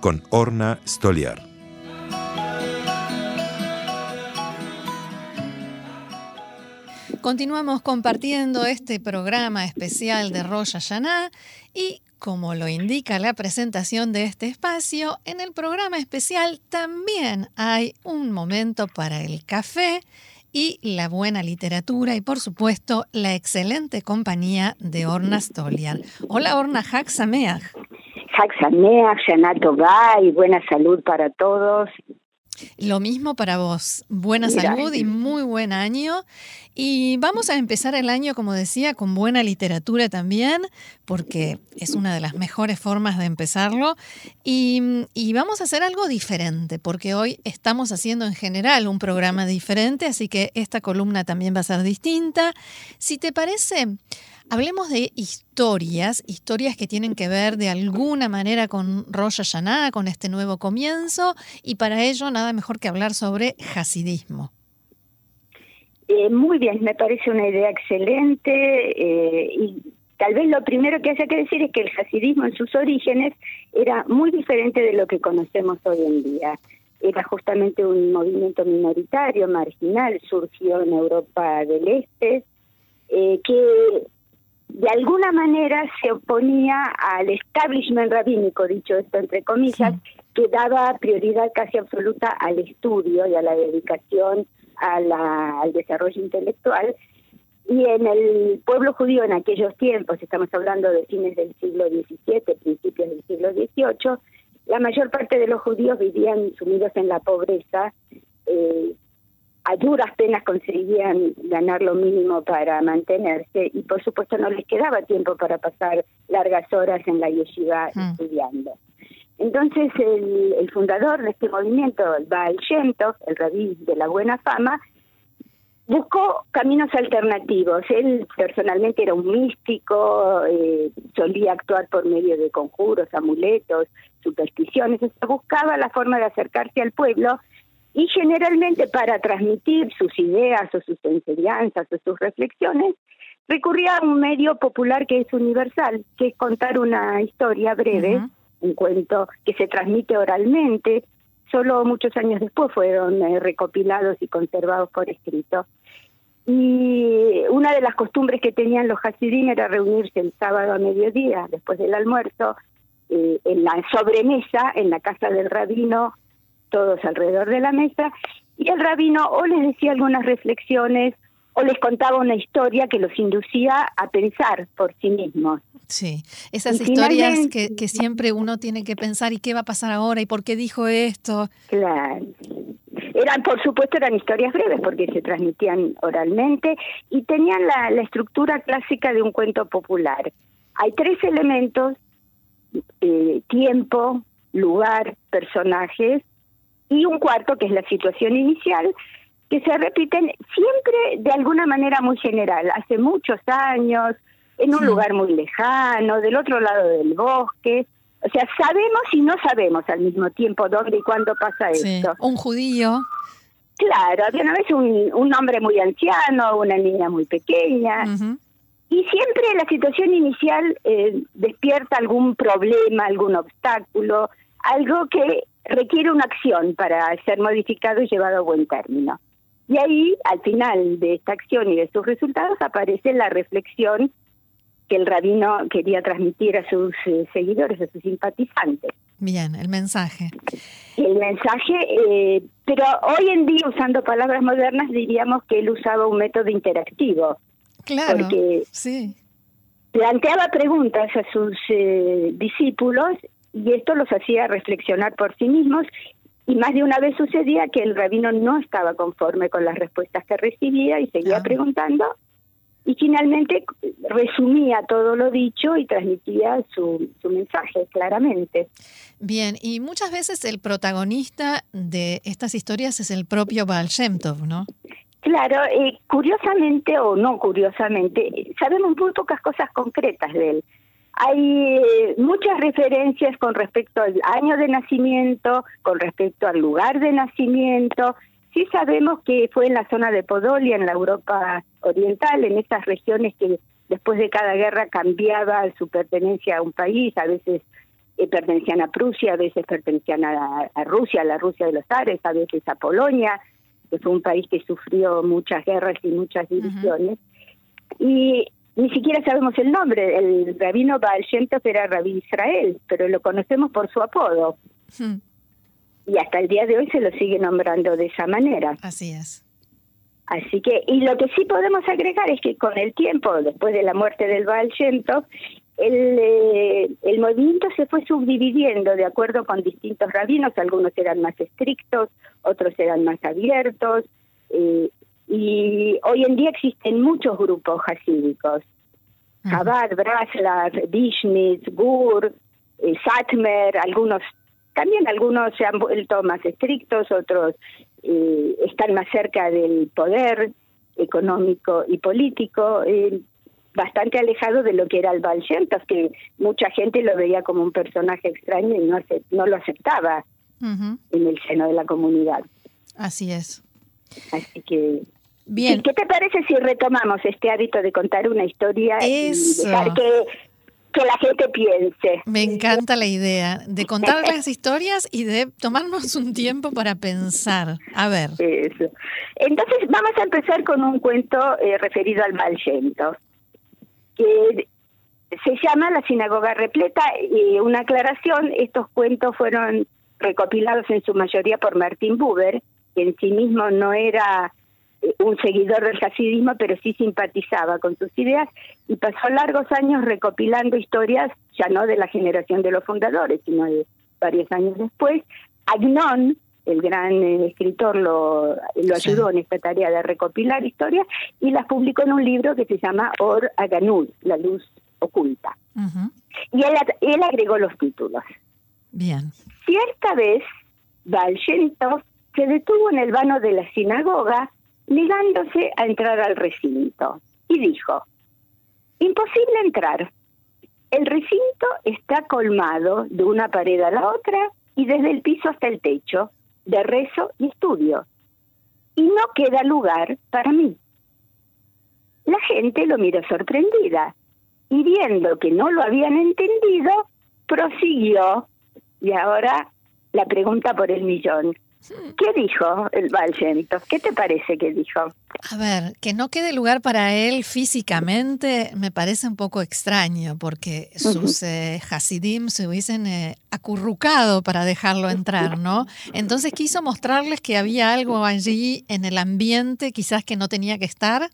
con Orna Stoliar. Continuamos compartiendo este programa especial de Rosh Hashanah y como lo indica la presentación de este espacio, en el programa especial también hay un momento para el café y la buena literatura y por supuesto la excelente compañía de Orna Stoliar. Hola Orna, Hak Y buena salud para todos. Lo mismo para vos. Buena salud y muy buen año. Y vamos a empezar el año, como decía, con buena literatura también, porque es una de las mejores formas de empezarlo. Y, y, vamos a hacer algo diferente, porque hoy estamos haciendo en general un programa diferente, así que esta columna también va a ser distinta. Si te parece, Hablemos de historias, historias que tienen que ver de alguna manera con Rosh Hashanah, con este nuevo comienzo, y para ello nada mejor que hablar sobre hasidismo. Eh, muy bien, me parece una idea excelente eh, y tal vez lo primero que haya que decir es que el hasidismo en sus orígenes era muy diferente de lo que conocemos hoy en día. Era justamente un movimiento minoritario, marginal, surgió en Europa del Este, eh, que de alguna manera se oponía al establishment rabínico, dicho esto entre comillas, que daba prioridad casi absoluta al estudio y a la dedicación al desarrollo intelectual. Y en el pueblo judío en aquellos tiempos, estamos hablando de fines del siglo XVII, principios del siglo XVIII, la mayor parte de los judíos vivían sumidos en la pobreza, eh, a duras penas conseguían ganar lo mínimo para mantenerse y por supuesto no les quedaba tiempo para pasar largas horas en la yeshiva mm. estudiando. Entonces el, fundador de este movimiento, el Baal Shem el rabí de la buena fama, buscó caminos alternativos. Él personalmente era un místico, eh, solía actuar por medio de conjuros, amuletos, supersticiones, buscaba la forma de acercarse al pueblo y generalmente para transmitir sus ideas o sus enseñanzas o sus reflexiones, recurría a un medio popular que es universal, que es contar una historia breve, un cuento que se transmite oralmente, solo muchos años después fueron eh, recopilados y conservados por escrito. Y una de las costumbres que tenían los hasidín era reunirse el sábado a mediodía, después del almuerzo, eh, en la sobremesa, en la casa del rabino, todos alrededor de la mesa, y el rabino o les decía algunas reflexiones o les contaba una historia que los inducía a pensar por sí mismos. Sí, esas historias que, que, siempre uno tiene que pensar y qué va a pasar ahora y por qué dijo esto. Claro. Eran, por supuesto, eran historias breves porque se transmitían oralmente y tenían la, la estructura clásica de un cuento popular. Hay tres elementos, eh, tiempo, lugar, personajes, y un cuarto, que es la situación inicial, que se repiten siempre de alguna manera muy general, hace muchos años, en un lugar muy lejano, del otro lado del bosque. O sea, sabemos y no sabemos al mismo tiempo dónde y cuándo pasa esto. Un judío. Claro, había una vez un, un hombre muy anciano, una niña muy pequeña. Y siempre la situación inicial eh, despierta algún problema, algún obstáculo, algo que requiere una acción para ser modificado y llevado a buen término. Y ahí, al final de esta acción y de sus resultados, aparece la reflexión que el rabino quería transmitir a sus eh, seguidores, a sus simpatizantes. Bien, el mensaje. El mensaje, eh, pero hoy en día, usando palabras modernas, diríamos que él usaba un método interactivo. Claro, porque sí. Planteaba preguntas a sus eh, discípulos y esto los hacía reflexionar por sí mismos y más de una vez sucedía que el rabino no estaba conforme con las respuestas que recibía y seguía preguntando y finalmente resumía todo lo dicho y transmitía su, su mensaje claramente. Bien, y muchas veces el protagonista de estas historias es el propio Baal Shem Tov, ¿no? Claro, eh, curiosamente o no curiosamente, sabemos muy pocas cosas concretas de él. Hay eh, muchas referencias con respecto al año de nacimiento, con respecto al lugar de nacimiento. Sí sabemos que fue en la zona de Podolia, en la Europa Oriental, en esas regiones que después de cada guerra cambiaba su pertenencia a un país, a veces eh, pertenecían a Prusia, a veces pertenecían a, a Rusia, a la Rusia de los Ares, a veces a Polonia que fue un país que sufrió muchas guerras y muchas divisiones. Y ni siquiera sabemos el nombre. El rabino Baal Shem era Rabí Israel, pero lo conocemos por su apodo. Y hasta el día de hoy se lo sigue nombrando de esa manera. Así es. Así que, y lo que sí podemos agregar es que con el tiempo, después de la muerte del Baal Shem el, eh, el movimiento se fue subdividiendo de acuerdo con distintos rabinos, algunos eran más estrictos, otros eran más abiertos, eh, y hoy en día existen muchos grupos hasídicos, Chabad, Braslav, Dishnitz, Gur, eh, Satmer, algunos, también algunos se han vuelto más estrictos, otros están más cerca del poder económico y político bastante alejado de lo que era el Baal que mucha gente lo veía como un personaje extraño y no, no lo aceptaba en el seno de la comunidad. Así es. Así que... Bien. ¿Qué te parece si retomamos este hábito de contar una historia y dejar que, que la gente piense? Me encanta la idea de contar las historias y de tomarnos un tiempo para pensar. A ver. Eso. Entonces vamos a empezar con un cuento eh, referido al Baal que se llama La Sinagoga Repleta y una aclaración, estos cuentos fueron recopilados en su mayoría por Martín Buber, que en sí mismo no era un seguidor del hasidismo, pero sí simpatizaba con sus ideas y pasó largos años recopilando historias, ya no de la generación de los fundadores, sino de varios años después. Agnon, el gran eh, escritor lo, lo ayudó en esta tarea de recopilar historias y las publicó en un libro que se llama Or Aganud, La Luz Oculta. Y él, él agregó los títulos. Bien. Cierta vez, Baal se detuvo en el vano de la sinagoga negándose a entrar al recinto y dijo, imposible entrar. El recinto está colmado de una pared a la otra y desde el piso hasta el techo de rezo y estudio. Y no queda lugar para mí. La gente lo miró sorprendida y viendo que no lo habían entendido, prosiguió. Y ahora la pregunta por el millón. ¿Qué dijo el Valgento? ¿Qué te parece que dijo? A ver, que no quede lugar para él físicamente me parece un poco extraño, porque sus eh, Hasidim se hubiesen eh, acurrucado para dejarlo entrar, ¿no? Entonces quiso mostrarles que había algo allí en el ambiente quizás que no tenía que estar.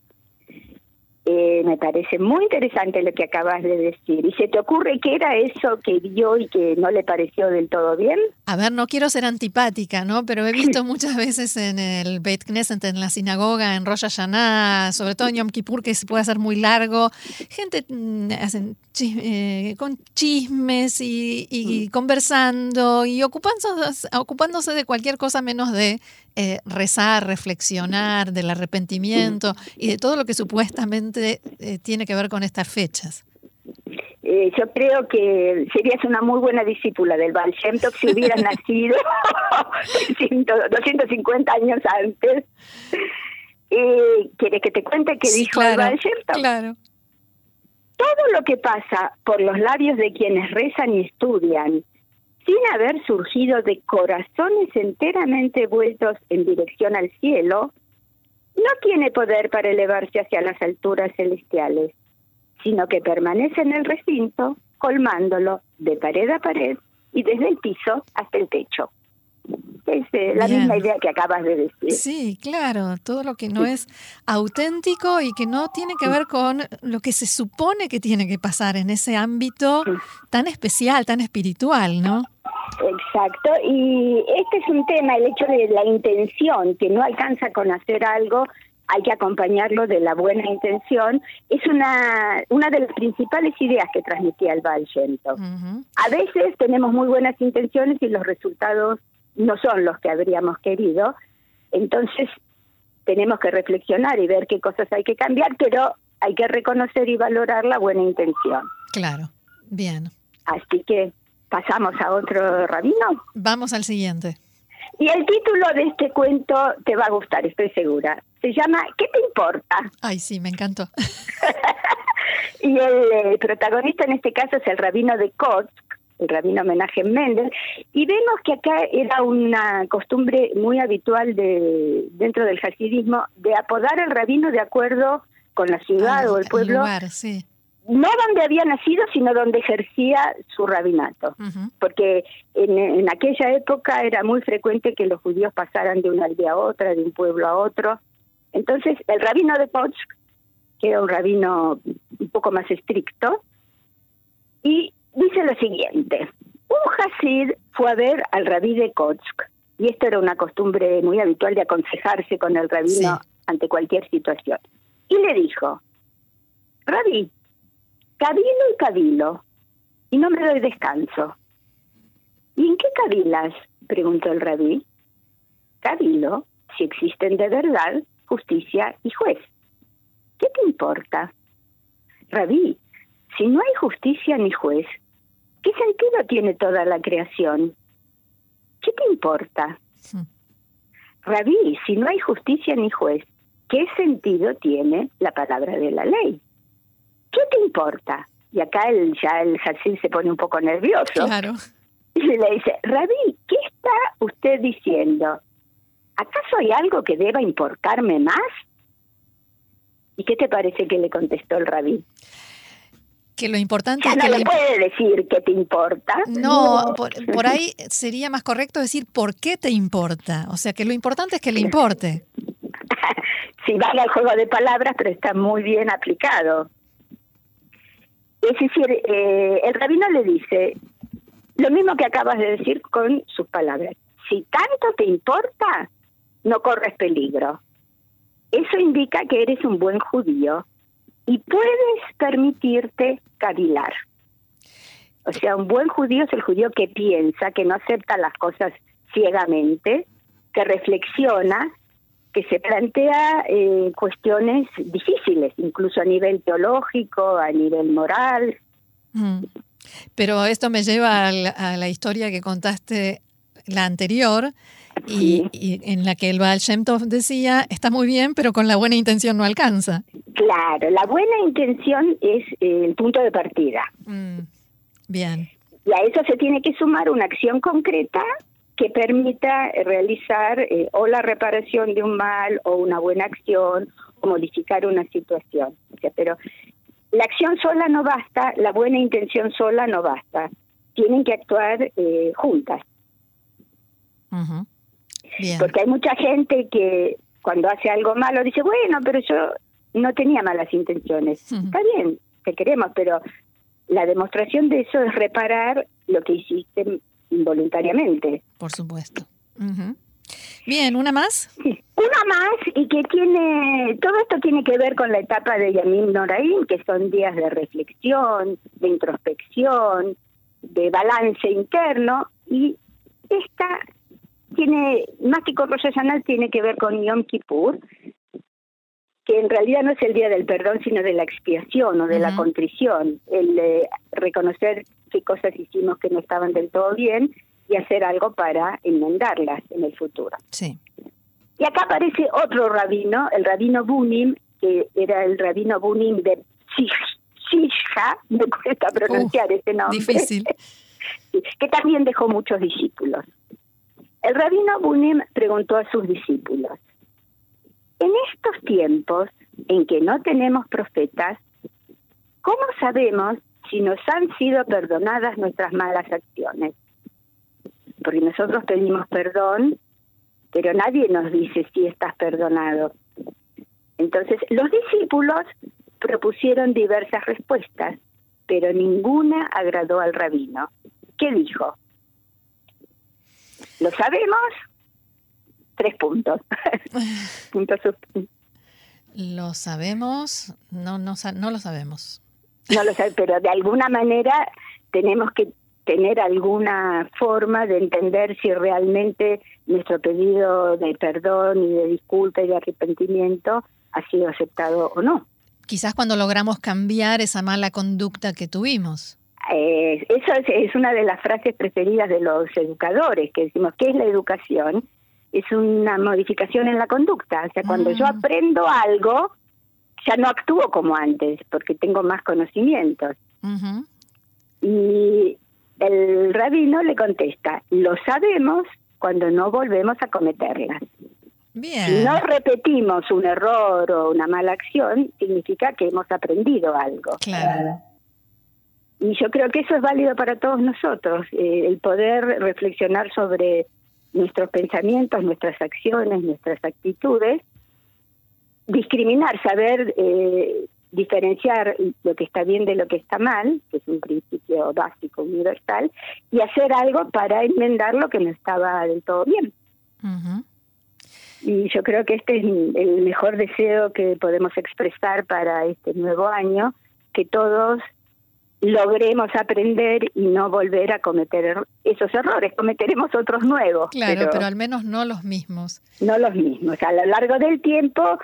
Eh, me parece muy interesante lo que acabas de decir. ¿Y se te ocurre qué era eso que vio y que no le pareció del todo bien? A ver, no quiero ser antipática, ¿no? Pero he visto muchas veces en el Beit Knesset, en la sinagoga, en Rosh Hashanah, sobre todo en Yom Kippur, que se puede hacer muy largo, gente mm, hacen eh, con chismes y, mm. conversando y ocupándose, ocupándose de cualquier cosa menos de eh, rezar, reflexionar, del arrepentimiento y de todo lo que supuestamente eh, tiene que ver con estas fechas. Eh, yo creo que serías una muy buena discípula del Baal Shem si hubieras nacido 250 años antes. ¿Quieres que te cuente qué dijo el Baal Shem Claro. Todo lo que pasa por los labios de quienes rezan y estudian sin haber surgido de corazones enteramente vueltos en dirección al cielo, no tiene poder para elevarse hacia las alturas celestiales, sino que permanece en el recinto, colmándolo de pared a pared y desde el piso hasta el techo. Es eh, la misma idea que acabas de decir. Sí, claro, todo lo que no es auténtico y que no tiene que ver con lo que se supone que tiene que pasar en ese ámbito tan especial, tan espiritual, ¿no? Exacto, y este es un tema, el hecho de la intención, que no alcanza con hacer algo, hay que acompañarlo de la buena intención, es una, una de las principales ideas que transmitía el Baal A veces tenemos muy buenas intenciones y los resultados no son los que habríamos querido, entonces tenemos que reflexionar y ver qué cosas hay que cambiar, pero hay que reconocer y valorar la buena intención. Claro, bien. Así que pasamos a otro rabino. Vamos al siguiente. Y el título de este cuento te va a gustar, estoy segura. Se llama ¿Qué te importa? Ay, sí, me encantó. y el eh, protagonista en este caso es el rabino de Kotsk, el rabino homenaje Mendel, y vemos que acá era una costumbre muy habitual de dentro del hasidismo de apodar al rabino de acuerdo con la ciudad o el pueblo. sí no donde había nacido, sino donde ejercía su rabinato. Porque en, aquella época era muy frecuente que los judíos pasaran de una aldea a otra, de un pueblo a otro. Entonces, el rabino de Kotsk, que era un rabino un poco más estricto, y dice lo siguiente: Un Hasid fue a ver al rabí de Kotsk, y esto era una costumbre muy habitual de aconsejarse con el rabino ante cualquier situación. Y le dijo: Rabí, Cabilo y cabilo, y no me doy descanso. ¿Y en qué cabilas? preguntó el rabí. Cabilo, si existen de verdad justicia y juez. ¿Qué te importa? Rabí, si no hay justicia ni juez, ¿qué sentido tiene toda la creación? ¿Qué te importa? Rabí, si no hay justicia ni juez, ¿qué sentido tiene la palabra de la ley? ¿qué te importa? Y acá el, ya el Hasid se pone un poco nervioso. Claro. Y le dice, Rabí, ¿qué está usted diciendo? ¿Acaso hay algo que deba importarme más? ¿Y qué te parece que le contestó el rabí? Que lo importante es no que... le puede decir qué te importa. No, Por, por, ahí sería más correcto decir por qué te importa. O sea, que lo importante es que le importe. sí, vale el juego de palabras, pero está muy bien aplicado. Es decir, eh, el rabino le dice lo mismo que acabas de decir con sus palabras. Si tanto te importa, no corres peligro. Eso indica que eres un buen judío y puedes permitirte cavilar. O sea, un buen judío es el judío que piensa, que no acepta las cosas ciegamente, que reflexiona que se plantea eh, cuestiones difíciles, incluso a nivel teológico, a nivel moral. Mm. Pero esto me lleva a la, historia que contaste la anterior y, en la que el Baal Shem Tov decía, está muy bien, pero con la buena intención no alcanza. Claro, la buena intención es eh, el punto de partida. Mm. Bien. Y a eso se tiene que sumar una acción concreta que permita realizar eh, o la reparación de un mal o una buena acción o modificar una situación. O sea, pero la acción sola no basta, la buena intención sola no basta. Tienen que actuar eh, juntas. Porque hay mucha gente que cuando hace algo malo dice, bueno, pero yo no tenía malas intenciones. Está bien, te queremos, pero la demostración de eso es reparar lo que hiciste involuntariamente. Por supuesto. Bien, ¿una más? Una más y que tiene, todo esto tiene que ver con la etapa de Yamim Noraim, que son días de reflexión, de introspección, de balance interno, y esta tiene, más que con Rosh tiene que ver con Yom Kippur, que en realidad no es el día del perdón, sino de la expiación o de la contrición, el reconocer qué cosas hicimos que no estaban del todo bien y hacer algo para enmendarlas en el futuro. Sí. Y acá aparece otro rabino, el rabino Bunim, que era el rabino Bunim de Shishha, me cuesta pronunciar ese nombre. Difícil. que también dejó muchos discípulos. El rabino Bunim preguntó a sus discípulos, en estos tiempos en que no tenemos profetas, ¿cómo sabemos si nos han sido perdonadas nuestras malas acciones? Porque nosotros pedimos perdón, pero nadie nos dice si estás perdonado. Entonces, los discípulos propusieron diversas respuestas, pero ninguna agradó al rabino. ¿Qué dijo? ¿Lo sabemos? tres puntos. puntos ¿Lo sabemos? No, no, no lo sabemos. No lo sé, pero de alguna manera tenemos que tener alguna forma de entender si realmente nuestro pedido de perdón y de disculpa y de arrepentimiento ha sido aceptado o no. Quizás cuando logramos cambiar esa mala conducta que tuvimos. Eh, eso es, una de las frases preferidas de los educadores, que decimos, ¿qué es la educación? Es una modificación en la conducta. O sea, cuando yo mm. aprendo algo, ya no actúo como antes, porque tengo más conocimientos. Y el rabino le contesta, lo sabemos cuando no volvemos a cometerlas. Bien. Si no repetimos un error o una mala acción, significa que hemos aprendido algo. Claro. Y yo creo que eso es válido para todos nosotros, eh, el poder reflexionar sobre nuestros pensamientos, nuestras acciones, nuestras actitudes, discriminar, saber eh, diferenciar lo que está bien de lo que está mal, que es un principio básico, universal, y hacer algo para enmendar lo que no estaba del todo bien. Y yo creo que este es el mejor deseo que podemos expresar para este nuevo año, que todos logremos aprender y no volver a cometer esos errores. Cometeremos otros nuevos. Claro, pero, al menos no los mismos. No los mismos. A lo largo del tiempo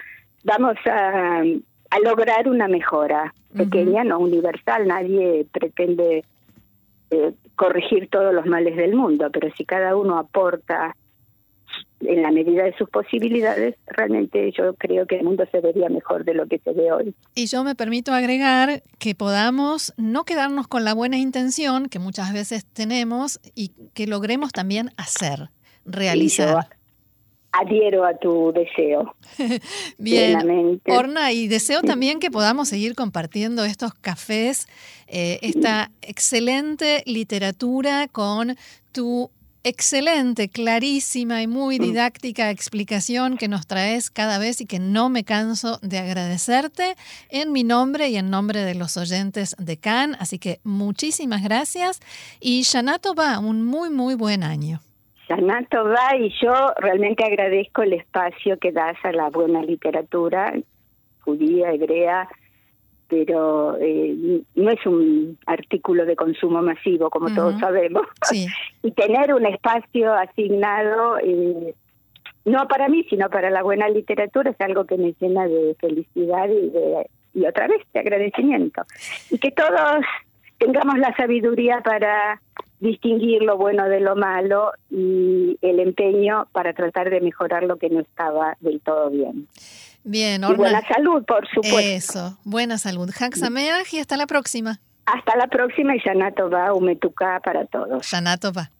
vamos a, a lograr una mejora pequeña, no universal. Nadie pretende eh, corregir todos los males del mundo, pero si cada uno aporta en la medida de sus posibilidades, realmente yo creo que el mundo se vería mejor de lo que se ve hoy. Y yo me permito agregar que podamos no quedarnos con la buena intención que muchas veces tenemos y que logremos también hacer, realizar. adhiero a tu deseo. Bien, Orna, y deseo también que podamos seguir compartiendo estos cafés, eh, esta excelente literatura con tu excelente, clarísima y muy mm. didáctica explicación que nos traes cada vez y que no me canso de agradecerte en mi nombre y en nombre de los oyentes de CAN. Así que muchísimas gracias y Shanato va, un muy, muy buen año. Shanato va y yo realmente agradezco el espacio que das a la buena literatura judía, hebrea, pero eh, no es un artículo de consumo masivo, como todos sabemos. y tener un espacio asignado, eh, no para mí, sino para la buena literatura, es algo que me llena de felicidad y, de, y otra vez de agradecimiento. Y que todos tengamos la sabiduría para distinguir lo bueno de lo malo y el empeño para tratar de mejorar lo que no estaba del todo bien. Bien, Orna. Y buena salud, por supuesto. Eso, buena salud. Haxameach y hasta la próxima. Hasta la próxima y Shanato va, Umetuká para todos. Shanato va.